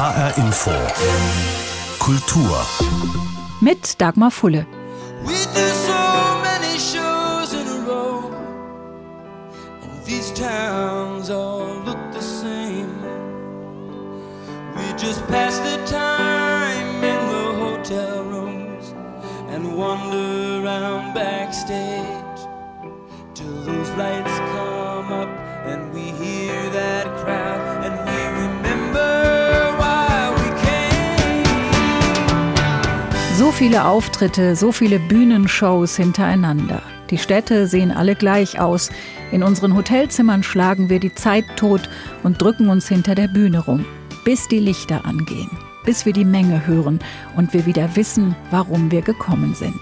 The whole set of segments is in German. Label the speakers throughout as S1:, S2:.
S1: HR Info. Kultur.
S2: Mit Dagmar Fulle.
S3: We do so many shows in a row, and these towns all look the same. We just pass the time in the hotel rooms and wander around backstage till those lights
S2: viele Auftritte, so viele Bühnenshows hintereinander. Die Städte sehen alle gleich aus. In unseren Hotelzimmern schlagen wir die Zeit tot und drücken uns hinter der Bühne rum, bis die Lichter angehen, bis wir die Menge hören und wir wieder wissen, warum wir gekommen sind.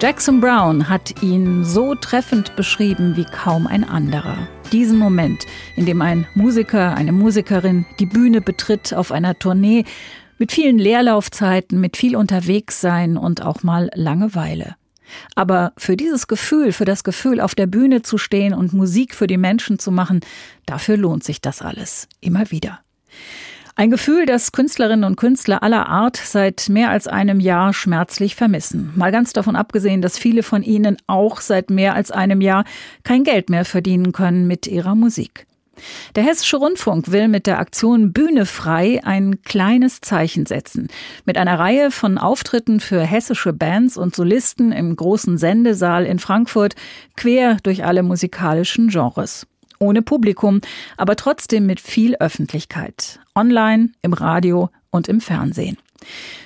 S2: Jackson Brown hat ihn so treffend beschrieben wie kaum ein anderer. Diesen Moment, in dem ein Musiker, eine Musikerin die Bühne betritt auf einer Tournee mit vielen Leerlaufzeiten, mit viel Unterwegssein und auch mal Langeweile. Aber für dieses Gefühl, für das Gefühl, auf der Bühne zu stehen und Musik für die Menschen zu machen, dafür lohnt sich das alles. Immer wieder. Ein Gefühl, das Künstlerinnen und Künstler aller Art seit mehr als einem Jahr schmerzlich vermissen. Mal ganz davon abgesehen, dass viele von ihnen auch seit mehr als einem Jahr kein Geld mehr verdienen können mit ihrer Musik. Der Hessische Rundfunk will mit der Aktion Bühne frei ein kleines Zeichen setzen. Mit einer Reihe von Auftritten für hessische Bands und Solisten im großen Sendesaal in Frankfurt quer durch alle musikalischen Genres ohne Publikum, aber trotzdem mit viel Öffentlichkeit. Online, im Radio und im Fernsehen.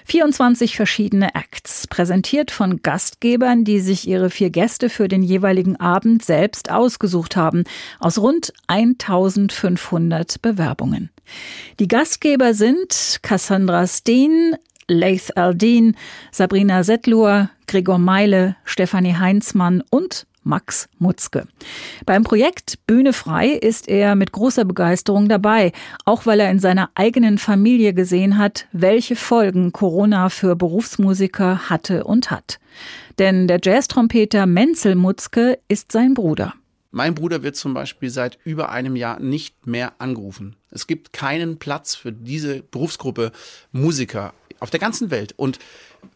S2: 24 verschiedene Acts, präsentiert von Gastgebern, die sich ihre vier Gäste für den jeweiligen Abend selbst ausgesucht haben, aus rund 1500 Bewerbungen. Die Gastgeber sind Cassandra Steen, Leith Aldin, Sabrina Settlur, Gregor Meile, Stefanie Heinzmann und Max Mutzke. Beim Projekt Bühne frei ist er mit großer Begeisterung dabei, auch weil er in seiner eigenen Familie gesehen hat, welche Folgen Corona für Berufsmusiker hatte und hat. Denn der Jazztrompeter Menzel Mutzke ist sein Bruder.
S4: Mein Bruder wird zum Beispiel seit über einem Jahr nicht mehr angerufen. Es gibt keinen Platz für diese Berufsgruppe Musiker auf der ganzen Welt. Und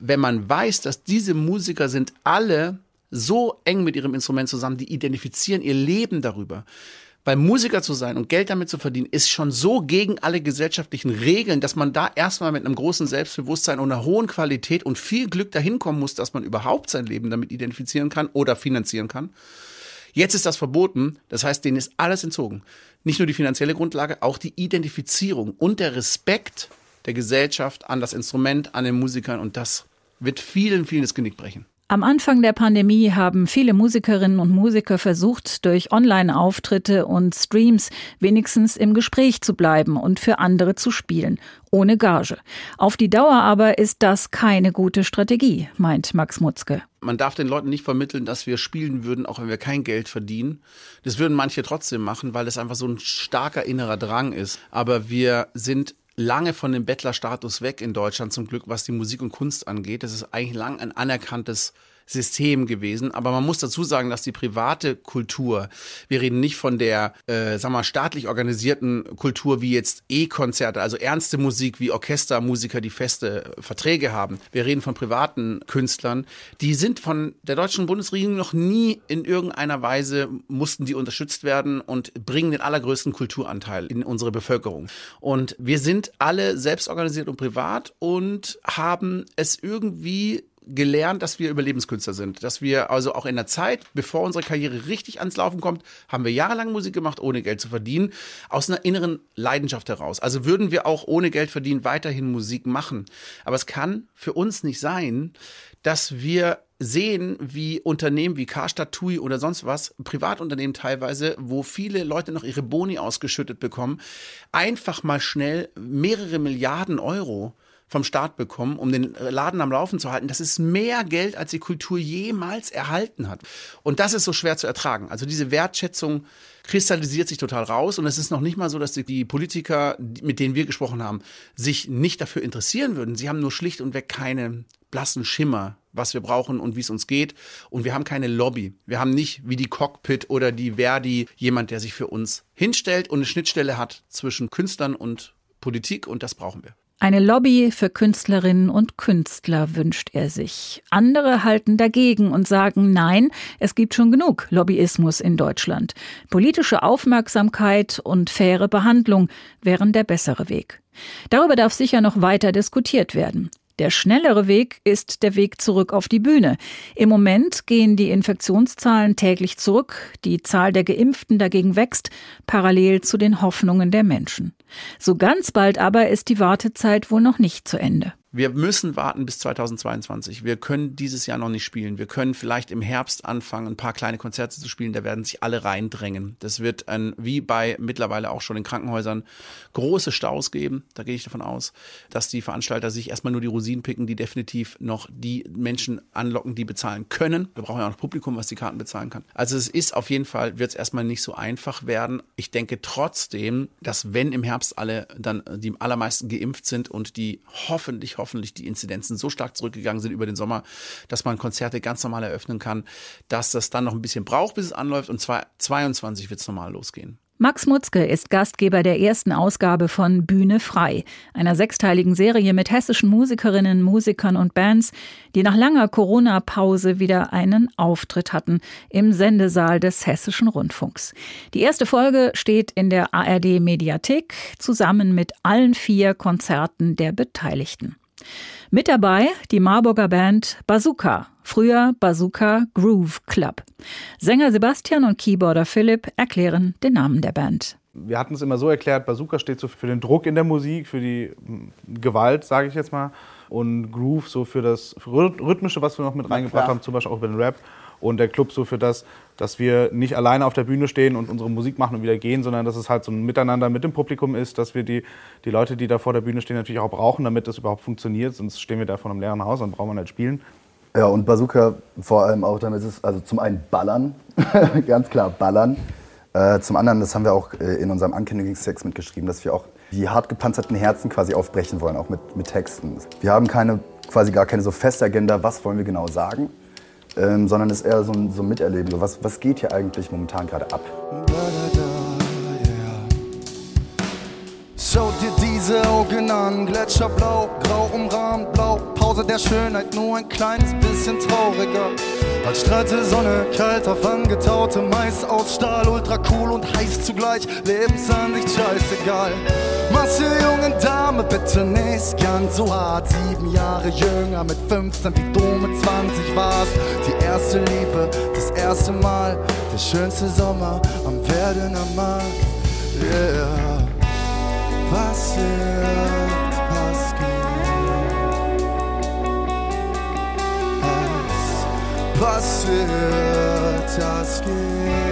S4: wenn man weiß, dass diese Musiker sind alle so eng mit ihrem Instrument zusammen, die identifizieren ihr Leben darüber. Weil Musiker zu sein und Geld damit zu verdienen, ist schon so gegen alle gesellschaftlichen Regeln, dass man da erstmal mit einem großen Selbstbewusstsein und einer hohen Qualität und viel Glück dahin kommen muss, dass man überhaupt sein Leben damit identifizieren kann oder finanzieren kann. Jetzt ist das verboten, das heißt, denen ist alles entzogen. Nicht nur die finanzielle Grundlage, auch die Identifizierung und der Respekt der Gesellschaft an das Instrument, an den Musikern und das wird vielen, vielen das Genick brechen.
S2: Am Anfang der Pandemie haben viele Musikerinnen und Musiker versucht, durch Online-Auftritte und Streams wenigstens im Gespräch zu bleiben und für andere zu spielen, ohne Gage. Auf die Dauer aber ist das keine gute Strategie, meint Max Mutzke.
S4: Man darf den Leuten nicht vermitteln, dass wir spielen würden, auch wenn wir kein Geld verdienen. Das würden manche trotzdem machen, weil es einfach so ein starker innerer Drang ist. Aber wir sind lange von dem Bettlerstatus weg in Deutschland, zum Glück, was die Musik und Kunst angeht. Das ist eigentlich lang ein anerkanntes System gewesen. Aber man muss dazu sagen, dass die private Kultur, wir reden nicht von der, äh, wir mal, staatlich organisierten Kultur wie jetzt E-Konzerte, also ernste Musik wie Orchestermusiker, die feste Verträge haben. Wir reden von privaten Künstlern. Die sind von der deutschen Bundesregierung noch nie in irgendeiner Weise mussten die unterstützt werden und bringen den allergrößten Kulturanteil in unsere Bevölkerung. Und wir sind alle selbst organisiert und privat und haben es irgendwie gelernt, dass wir Überlebenskünstler sind. Dass wir also auch in der Zeit, bevor unsere Karriere richtig ans Laufen kommt, haben wir jahrelang Musik gemacht, ohne Geld zu verdienen, aus einer inneren Leidenschaft heraus. Also würden wir auch ohne Geld verdienen weiterhin Musik machen. Aber es kann für uns nicht sein, dass wir sehen, wie Unternehmen wie Karstadt, TUI oder sonst was, Privatunternehmen teilweise, wo viele Leute noch ihre Boni ausgeschüttet bekommen, einfach mal schnell mehrere Milliarden Euro vom Staat bekommen, um den Laden am Laufen zu halten. Das ist mehr Geld, als die Kultur jemals erhalten hat. Und das ist so schwer zu ertragen. Also diese Wertschätzung kristallisiert sich total raus. Und es ist noch nicht mal so, dass die Politiker, mit denen wir gesprochen haben, sich nicht dafür interessieren würden. Sie haben nur schlicht und weg keinen blassen Schimmer, was wir brauchen und wie es uns geht. Und wir haben keine Lobby. Wir haben nicht wie die Cockpit oder die Verdi jemand, der sich für uns hinstellt und eine Schnittstelle hat zwischen Künstlern und Politik und das brauchen wir.
S2: Eine Lobby für Künstlerinnen und Künstler wünscht er sich. Andere halten dagegen und sagen, nein, es gibt schon genug Lobbyismus in Deutschland. Politische Aufmerksamkeit und faire Behandlung wären der bessere Weg. Darüber darf sicher noch weiter diskutiert werden. Der schnellere Weg ist der Weg zurück auf die Bühne. Im Moment gehen die Infektionszahlen täglich zurück, die Zahl der Geimpften dagegen wächst, parallel zu den Hoffnungen der Menschen. So ganz bald aber ist die Wartezeit wohl noch nicht zu Ende.
S4: Wir müssen warten bis 2022. Wir können dieses Jahr noch nicht spielen. Wir können vielleicht im Herbst anfangen, ein paar kleine Konzerte zu spielen. Da werden sich alle reindrängen. Das wird ein, wie bei mittlerweile auch schon in Krankenhäusern, große Staus geben. Da gehe ich davon aus, dass die Veranstalter sich erstmal nur die Rosinen picken, die definitiv noch die Menschen anlocken, die bezahlen können. Wir brauchen ja auch noch Publikum, was die Karten bezahlen kann. Also es ist auf jeden Fall, wird es erstmal nicht so einfach werden. Ich denke trotzdem, dass wenn im Herbst alle dann die allermeisten geimpft sind und die hoffentlich, hoffentlich hoffentlich die Inzidenzen so stark zurückgegangen sind über den Sommer, dass man Konzerte ganz normal eröffnen kann, dass das dann noch ein bisschen braucht, bis es anläuft und zwar 22 wird es normal losgehen.
S2: Max Mutzke ist Gastgeber der ersten Ausgabe von Bühne frei, einer sechsteiligen Serie mit hessischen Musikerinnen, Musikern und Bands, die nach langer Corona-Pause wieder einen Auftritt hatten im Sendesaal des Hessischen Rundfunks. Die erste Folge steht in der ARD Mediathek zusammen mit allen vier Konzerten der Beteiligten. Mit dabei die Marburger Band Bazooka, früher Bazooka Groove Club. Sänger Sebastian und Keyboarder Philipp erklären den Namen der Band.
S5: Wir hatten es immer so erklärt, Bazooka steht so für den Druck in der Musik, für die Gewalt, sage ich jetzt mal. Und Groove so für das Rhythmische, was wir noch mit reingebracht haben, zum Beispiel auch über den Rap und der Club so für das, dass wir nicht alleine auf der Bühne stehen und unsere Musik machen und wieder gehen, sondern dass es halt so ein Miteinander mit dem Publikum ist, dass wir die, die Leute, die da vor der Bühne stehen, natürlich auch brauchen, damit das überhaupt funktioniert. Sonst stehen wir da vor einem leeren Haus und brauchen wir nicht spielen.
S6: Ja, und Bazooka vor allem auch, damit ist also zum einen Ballern, ganz klar Ballern. Äh, zum anderen, das haben wir auch äh, in unserem Ankündigungstext mitgeschrieben, dass wir auch die hart gepanzerten Herzen quasi aufbrechen wollen, auch mit, mit Texten. Wir haben keine, quasi gar keine so feste Agenda, was wollen wir genau sagen, ähm, sondern es ist eher so ein, so ein Miterleben. So, was, was geht hier eigentlich momentan gerade ab?
S7: Schau dir diese Augen an, Gletscherblau, grau umrahmt, blau, Pause der Schönheit, nur ein kleines bisschen trauriger. Als strahlte Sonne, kalt auf angetaute Mais aus Stahl, ultra cool und heiß zugleich, Lebensansicht scheißegal. Masse junge Dame, bitte nicht ganz so hart, sieben Jahre jünger, mit 15 wie du mit 20 warst. Die erste Liebe, das erste Mal, der schönste Sommer am Werdener Markt. Yeah. Was geht. Es passiert, das geht.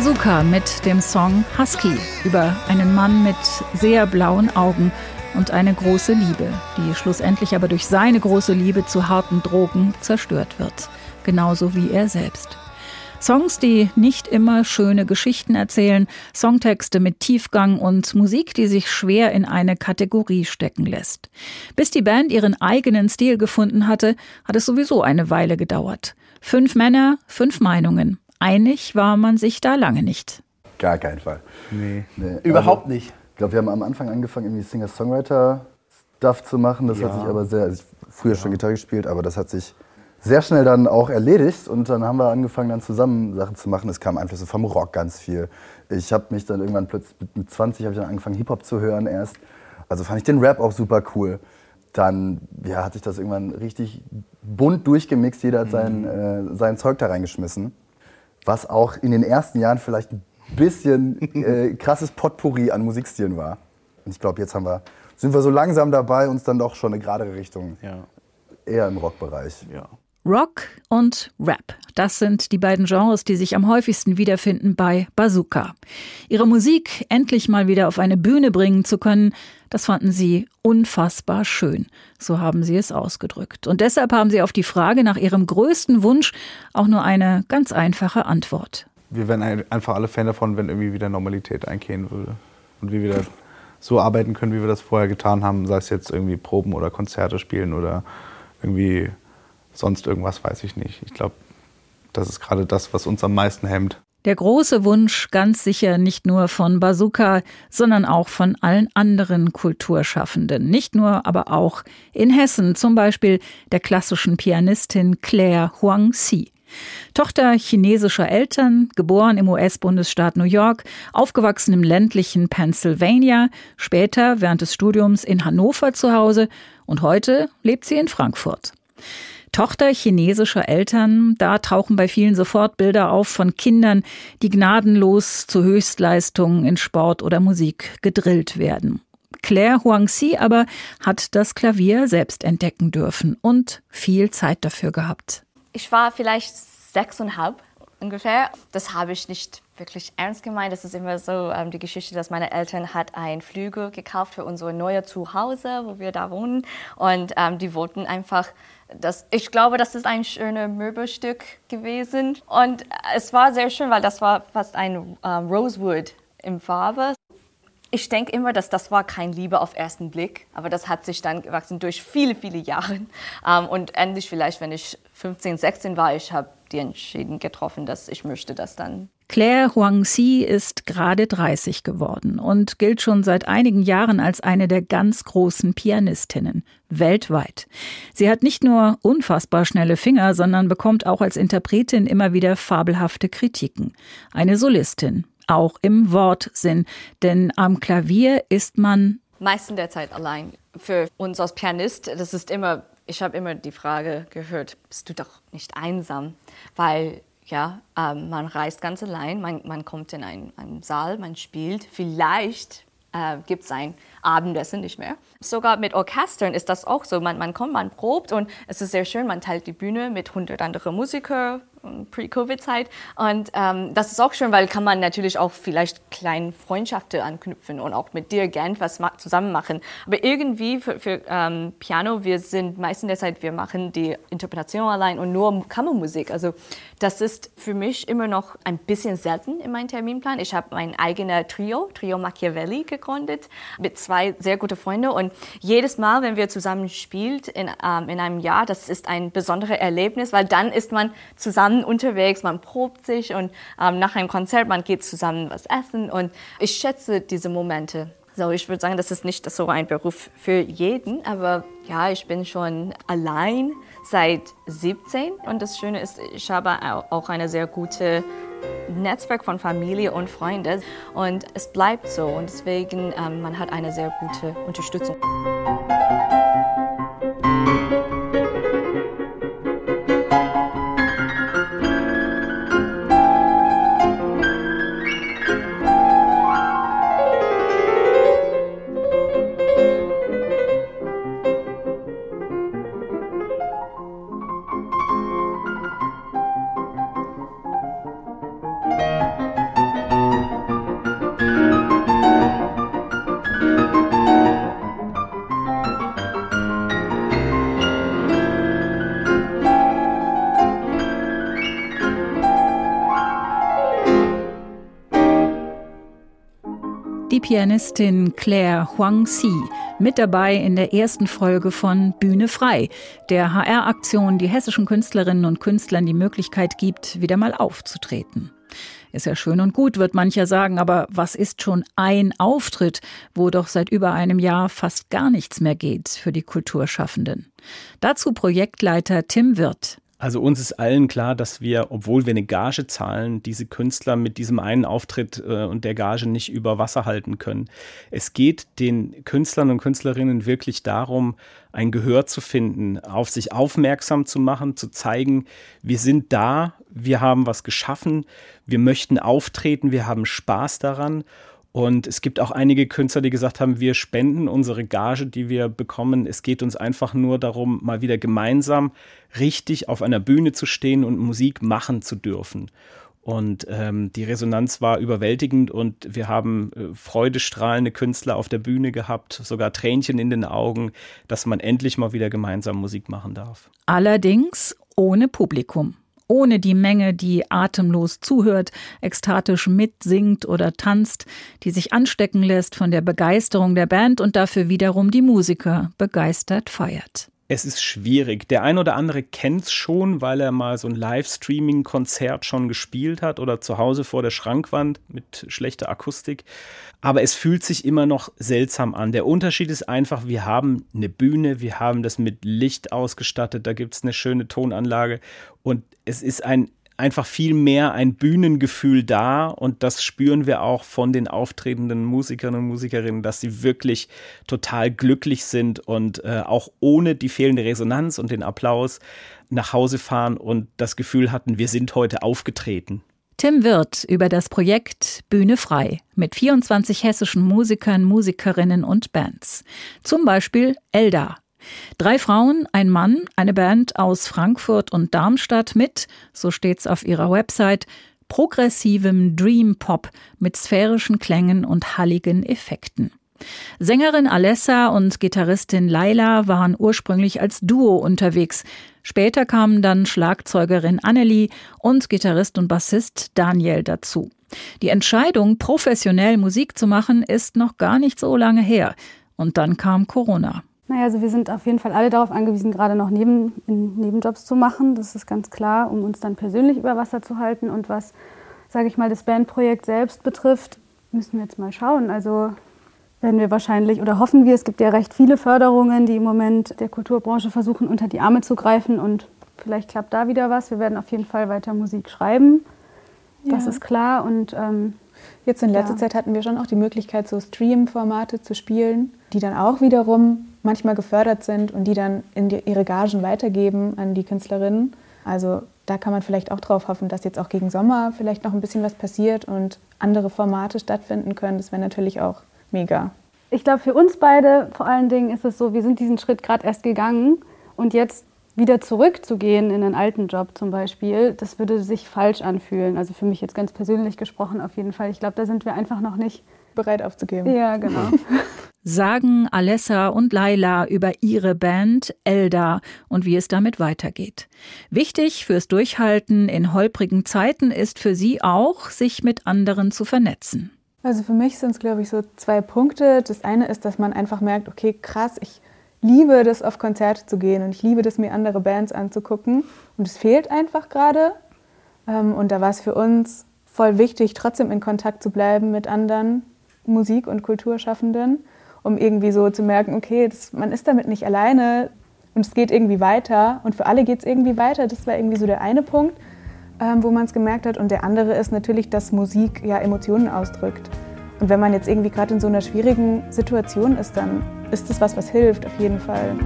S2: Bazooka mit dem Song Husky über einen Mann mit sehr blauen Augen und eine große Liebe, die schlussendlich aber durch seine große Liebe zu harten Drogen zerstört wird, genauso wie er selbst. Songs, die nicht immer schöne Geschichten erzählen, Songtexte mit Tiefgang und Musik, die sich schwer in eine Kategorie stecken lässt. Bis die Band ihren eigenen Stil gefunden hatte, hat es sowieso eine Weile gedauert. Fünf Männer, fünf Meinungen. Einig war man sich da lange nicht.
S6: Gar keinen Fall.
S5: Nee.
S6: Nee,
S5: Überhaupt
S6: also,
S5: nicht.
S6: Ich glaube, wir haben am Anfang angefangen, irgendwie Singer-Songwriter-Stuff zu machen. Das hat
S5: Ja.
S6: sich aber sehr, also ich früher schon Gitarre gespielt, aber das hat sich sehr schnell dann auch erledigt und dann haben wir angefangen, dann zusammen Sachen zu machen. Es kamen Einflüsse vom Rock ganz viel. Ich habe mich dann irgendwann plötzlich mit- mit 20 habe ich dann angefangen, Hip-Hop zu hören erst. Also fand ich den Rap auch super cool. Dann ja, hat sich das irgendwann richtig bunt durchgemixt. Jeder hat sein, äh, sein Zeug da reingeschmissen. Was auch in den ersten Jahren vielleicht ein bisschen äh, krasses Potpourri an Musikstilen war. Und ich glaube, jetzt haben wir, sind wir so langsam dabei, uns dann doch schon eine geradere Richtung
S5: Ja.
S6: eher im Rockbereich.
S5: ja.
S2: Rock und Rap. Das sind die beiden Genres, die sich am häufigsten wiederfinden bei Bazooka. Ihre Musik endlich mal wieder auf eine Bühne bringen zu können, das fanden sie unfassbar schön. So haben sie es ausgedrückt. Und deshalb haben sie auf die Frage nach ihrem größten Wunsch auch nur eine ganz einfache Antwort.
S5: Wir wären ein- einfach alle Fan davon, wenn irgendwie wieder Normalität einkehren würde. Und wir wieder so arbeiten können, wie wir das vorher getan haben, sei es jetzt irgendwie Proben oder Konzerte spielen oder irgendwie sonst irgendwas, weiß ich nicht. Ich glaube, das ist gerade das, was uns am meisten hemmt.
S2: Der große Wunsch ganz sicher nicht nur von Bazooka, sondern auch von allen anderen Kulturschaffenden. Nicht nur, aber auch in Hessen, zum Beispiel der klassischen Pianistin Claire Huang-Si. Tochter chinesischer Eltern, geboren im US-Bundesstaat New York, aufgewachsen im ländlichen Pennsylvania, später während des Studiums in Hannover zu Hause und heute lebt sie in Frankfurt. Tochter chinesischer Eltern, da tauchen bei vielen sofort Bilder auf von Kindern, die gnadenlos zu Höchstleistungen in Sport oder Musik gedrillt werden. Claire Huangxi aber hat das Klavier selbst entdecken dürfen und viel Zeit dafür gehabt.
S8: Ich war vielleicht sechseinhalb ungefähr. Das habe ich nicht wirklich ernst gemeint. Das ist immer so ähm, die Geschichte, dass meine Eltern hat einen Flügel gekauft für unser neues Zuhause, wo wir da wohnen. Und ähm, die wollten einfach das, ich glaube, das ist ein schönes Möbelstück gewesen. Und es war sehr schön, weil das war fast ein ähm, Rosewood in Farbe. Ich denke immer, dass das war kein Liebe auf ersten Blick, aber das hat sich dann gewachsen durch viele, viele Jahre. Ähm, und endlich vielleicht, wenn ich 15, 16 war, ich habe die Entscheidung getroffen, dass ich möchte das dann
S2: Claire Huangxi ist gerade 30 geworden und gilt schon seit einigen Jahren als eine der ganz großen Pianistinnen weltweit. Sie hat nicht nur unfassbar schnelle Finger, sondern bekommt auch als Interpretin immer wieder fabelhafte Kritiken. Eine Solistin, auch im Wortsinn, denn am Klavier ist man
S8: meisten der Zeit allein. Für uns als Pianist, das ist immer, ich habe immer die Frage gehört, bist du doch nicht einsam? Weil ja, ähm, man reist ganz allein, man, man kommt in einen, einen Saal, man spielt. Vielleicht äh, gibt es ein Abendessen nicht mehr. Sogar mit Orchestern ist das auch so. Man, man kommt, man probt und es ist sehr schön, man teilt die Bühne mit 100 anderen Musikern, Pre-Covid-Zeit. Und ähm, das ist auch schön, weil kann man natürlich auch vielleicht kleine Freundschaften anknüpfen und auch mit Dirigent was zusammen machen. Aber irgendwie für, für ähm, Piano, wir sind meistens der Zeit, wir machen die Interpretation allein und nur Kammermusik. Also das ist für mich immer noch ein bisschen selten in meinem Terminplan. Ich habe mein eigenes Trio, Trio Machiavelli, gegründet mit zwei sehr guten Freunden. Und jedes Mal, wenn wir zusammen spielt in, ähm, in einem Jahr, das ist ein besonderes Erlebnis, weil dann ist man zusammen zusammen unterwegs, man probt sich und ähm, nach einem Konzert, man geht zusammen was essen und ich schätze diese Momente. So, ich würde sagen, das ist nicht so ein Beruf für jeden, aber ja, ich bin schon allein seit 17 und das Schöne ist, ich habe auch eine sehr gute Netzwerk von Familie und Freunden und es bleibt so und deswegen ähm, man hat eine sehr gute Unterstützung.
S2: Pianistin Claire Huang-Si mit dabei in der ersten Folge von Bühne frei, der HR-Aktion, die hessischen Künstlerinnen und Künstlern die Möglichkeit gibt, wieder mal aufzutreten. Ist ja schön und gut, wird mancher sagen, aber was ist schon ein Auftritt, wo doch seit über einem Jahr fast gar nichts mehr geht für die Kulturschaffenden? Dazu Projektleiter Tim Wirth.
S9: Also uns ist allen klar, dass wir, obwohl wir eine Gage zahlen, diese Künstler mit diesem einen Auftritt äh, und der Gage nicht über Wasser halten können. Es geht den Künstlern und Künstlerinnen wirklich darum, ein Gehör zu finden, auf sich aufmerksam zu machen, zu zeigen, wir sind da, wir haben was geschaffen, wir möchten auftreten, wir haben Spaß daran und es gibt auch einige Künstler, die gesagt haben, wir spenden unsere Gage, die wir bekommen. Es geht uns einfach nur darum, mal wieder gemeinsam richtig auf einer Bühne zu stehen und Musik machen zu dürfen. Und ähm, die Resonanz war überwältigend und wir haben äh, freudestrahlende Künstler auf der Bühne gehabt, sogar Tränchen in den Augen, dass man endlich mal wieder gemeinsam Musik machen darf.
S2: Allerdings ohne Publikum ohne die Menge, die atemlos zuhört, ekstatisch mitsingt oder tanzt, die sich anstecken lässt von der Begeisterung der Band und dafür wiederum die Musiker begeistert feiert.
S9: Es ist schwierig. Der ein oder andere kennt es schon, weil er mal so ein Livestreaming-Konzert schon gespielt hat oder zu Hause vor der Schrankwand mit schlechter Akustik. Aber es fühlt sich immer noch seltsam an. Der Unterschied ist einfach, wir haben eine Bühne, wir haben das mit Licht ausgestattet, da gibt es eine schöne Tonanlage und es ist ein einfach viel mehr ein Bühnengefühl da und das spüren wir auch von den auftretenden Musikern und Musikerinnen, dass sie wirklich total glücklich sind und äh, auch ohne die fehlende Resonanz und den Applaus nach Hause fahren und das Gefühl hatten, wir sind heute aufgetreten.
S2: Tim Wirth über das Projekt Bühne frei mit 24 hessischen Musikern, Musikerinnen und Bands. Zum Beispiel Elda, Drei Frauen, ein Mann, eine Band aus Frankfurt und Darmstadt mit, so steht's auf ihrer Website, progressivem Dream Pop mit sphärischen Klängen und halligen Effekten. Sängerin Alessa und Gitarristin Laila waren ursprünglich als Duo unterwegs. Später kamen dann Schlagzeugerin Annelie und Gitarrist und Bassist Daniel dazu. Die Entscheidung, professionell Musik zu machen, ist noch gar nicht so lange her. Und dann kam Corona.
S10: Naja, also wir sind auf jeden Fall alle darauf angewiesen, gerade noch neben, Nebenjobs zu machen. Das ist ganz klar, um uns dann persönlich über Wasser zu halten. Und was, sage ich mal, das Bandprojekt selbst betrifft, müssen wir jetzt mal schauen. Also werden wir wahrscheinlich oder hoffen wir, es gibt ja recht viele Förderungen, die im Moment der Kulturbranche versuchen, unter die Arme zu greifen. Und vielleicht klappt da wieder was. Wir werden auf jeden Fall weiter Musik schreiben. Ja. Das ist klar. Und ähm,
S11: Jetzt in letzter ja. Zeit hatten wir schon auch die Möglichkeit, so Stream-Formate zu spielen, die dann auch wiederum manchmal gefördert sind und die dann in die, ihre Gagen weitergeben an die Künstlerinnen. Also da kann man vielleicht auch drauf hoffen, dass jetzt auch gegen Sommer vielleicht noch ein bisschen was passiert und andere Formate stattfinden können. Das wäre natürlich auch mega.
S10: Ich glaube, für uns beide vor allen Dingen ist es so, wir sind diesen Schritt gerade erst gegangen und jetzt wieder zurückzugehen in einen alten Job zum Beispiel, das würde sich falsch anfühlen. Also für mich jetzt ganz persönlich gesprochen auf jeden Fall. Ich glaube, da sind wir einfach noch nicht
S11: bereit aufzugeben.
S10: Ja, genau.
S2: Sagen Alessa und Laila über ihre Band Elda und wie es damit weitergeht. Wichtig fürs Durchhalten in holprigen Zeiten ist für sie auch, sich mit anderen zu vernetzen.
S11: Also für mich sind es, glaube ich, so zwei Punkte. Das eine ist, dass man einfach merkt, okay, krass, ich liebe das, auf Konzerte zu gehen und ich liebe das, mir andere Bands anzugucken. Und es fehlt einfach gerade. Ähm, und da war es für uns voll wichtig, trotzdem in Kontakt zu bleiben mit anderen Musik- und Kulturschaffenden, um irgendwie so zu merken, okay, das, man ist damit nicht alleine und es geht irgendwie weiter. Und für alle geht es irgendwie weiter. Das war irgendwie so der eine Punkt, ähm, wo man es gemerkt hat. Und der andere ist natürlich, dass Musik ja Emotionen ausdrückt. Und wenn man jetzt irgendwie gerade in so einer schwierigen Situation ist, dann ist das was, was hilft, auf jeden Fall.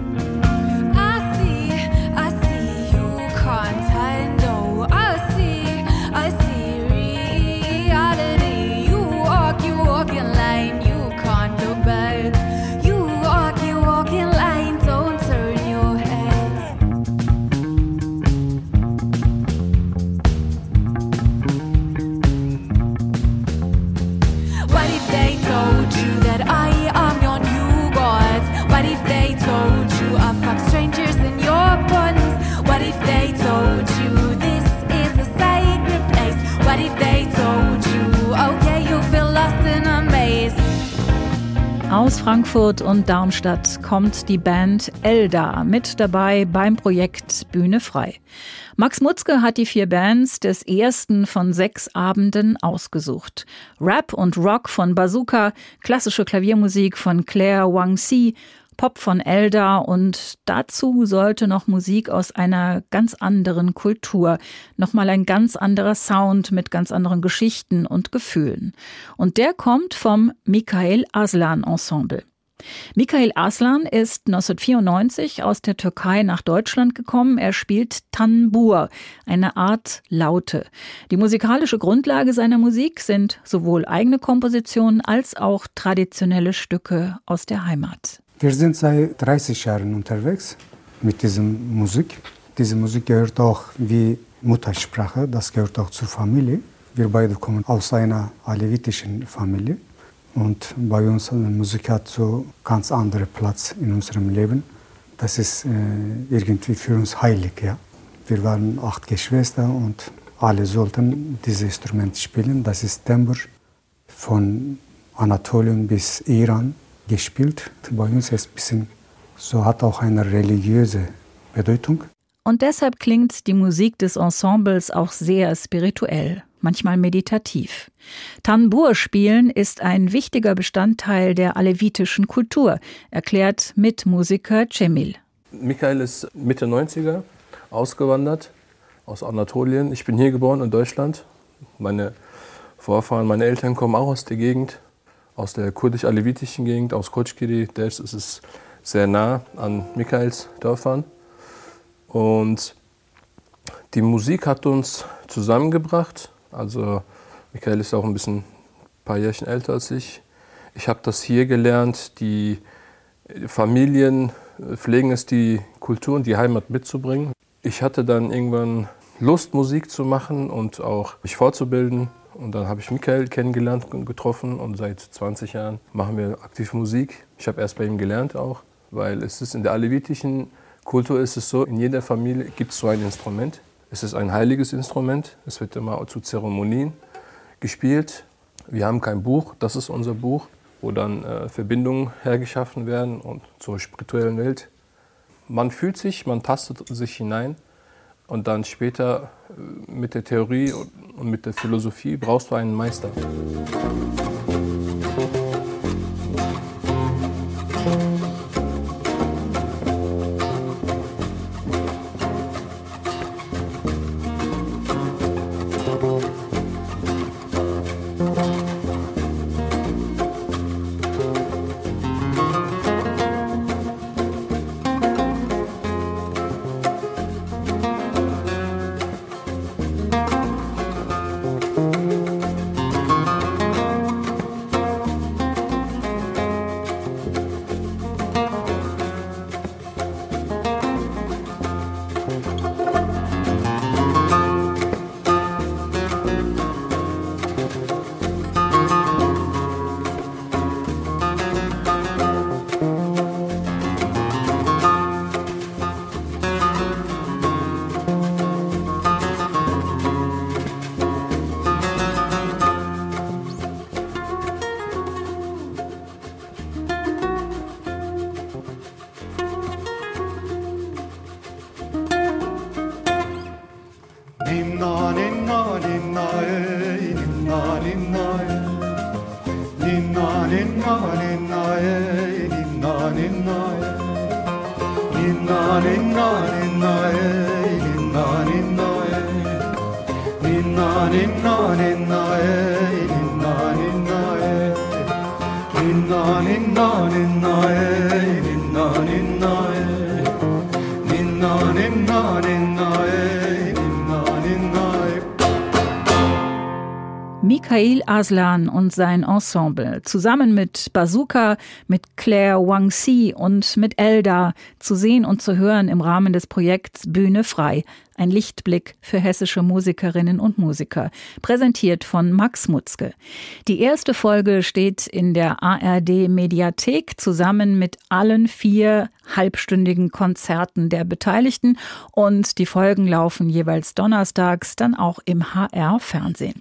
S2: Aus Frankfurt und Darmstadt kommt die Band Elda mit dabei beim Projekt Bühne frei. Max Mutzke hat die vier Bands des ersten von sechs Abenden ausgesucht. Rap und Rock von Bazooka, klassische Klaviermusik von Claire Wang Si, Pop von Elda und dazu sollte noch Musik aus einer ganz anderen Kultur, nochmal ein ganz anderer Sound mit ganz anderen Geschichten und Gefühlen. Und der kommt vom Michael Aslan Ensemble. Michael Aslan ist 1994 aus der Türkei nach Deutschland gekommen. Er spielt Tanbur, eine Art Laute. Die musikalische Grundlage seiner Musik sind sowohl eigene Kompositionen als auch traditionelle Stücke aus der Heimat.
S12: Wir sind seit 30 Jahren unterwegs mit dieser Musik. Diese Musik gehört auch wie Muttersprache, das gehört auch zur Familie. Wir beide kommen aus einer alevitischen Familie und bei uns die Musik hat so ganz anderen Platz in unserem Leben. Das ist äh, irgendwie für uns heilig, ja. Wir waren acht Geschwister und alle sollten dieses Instrument spielen. Das ist Tembur von Anatolien bis Iran gespielt. Bei uns ist es ein bisschen so hat auch eine religiöse Bedeutung.
S2: Und deshalb klingt die Musik des Ensembles auch sehr spirituell, manchmal meditativ. Tanbur spielen ist ein wichtiger Bestandteil der alevitischen Kultur, erklärt Mitmusiker Cemil.
S13: Michael ist Mitte 90er ausgewandert aus Anatolien. Ich bin hier geboren in Deutschland. Meine Vorfahren, meine Eltern kommen auch aus der Gegend, aus der kurdisch-alevitischen Gegend, aus Kochkiri. Das ist es sehr nah an Michaels Dörfern. Und die Musik hat uns zusammengebracht. Also Michael ist auch ein bisschen ein paar Jährchen älter als ich. Ich habe das hier gelernt. Die Familien pflegen es, die Kultur und die Heimat mitzubringen. Ich hatte dann irgendwann Lust, Musik zu machen und auch mich fortzubilden. Und dann habe ich Michael kennengelernt und getroffen und seit 20 Jahren machen wir aktiv Musik. Ich habe erst bei ihm gelernt auch, weil es ist in der alevitischen Kultur ist es so, in jeder Familie gibt es so ein Instrument. Es ist ein heiliges Instrument. Es wird immer zu Zeremonien gespielt. Wir haben kein Buch, das ist unser Buch, wo dann äh, Verbindungen hergeschaffen werden und zur spirituellen Welt. Man fühlt sich, man tastet sich hinein und dann später äh, mit der Theorie und mit der Philosophie brauchst du einen Meister.
S2: yarenna ey Mikhail Aslan und sein Ensemble, zusammen mit Bazooka, mit Claire Wangxi und mit Elda, zu sehen und zu hören im Rahmen des Projekts Bühne frei, ein Lichtblick für hessische Musikerinnen und Musiker, präsentiert von Max Mutzke. Die erste Folge steht in der ARD Mediathek zusammen mit allen vier halbstündigen Konzerten der Beteiligten und die Folgen laufen jeweils donnerstags dann auch im HR Fernsehen.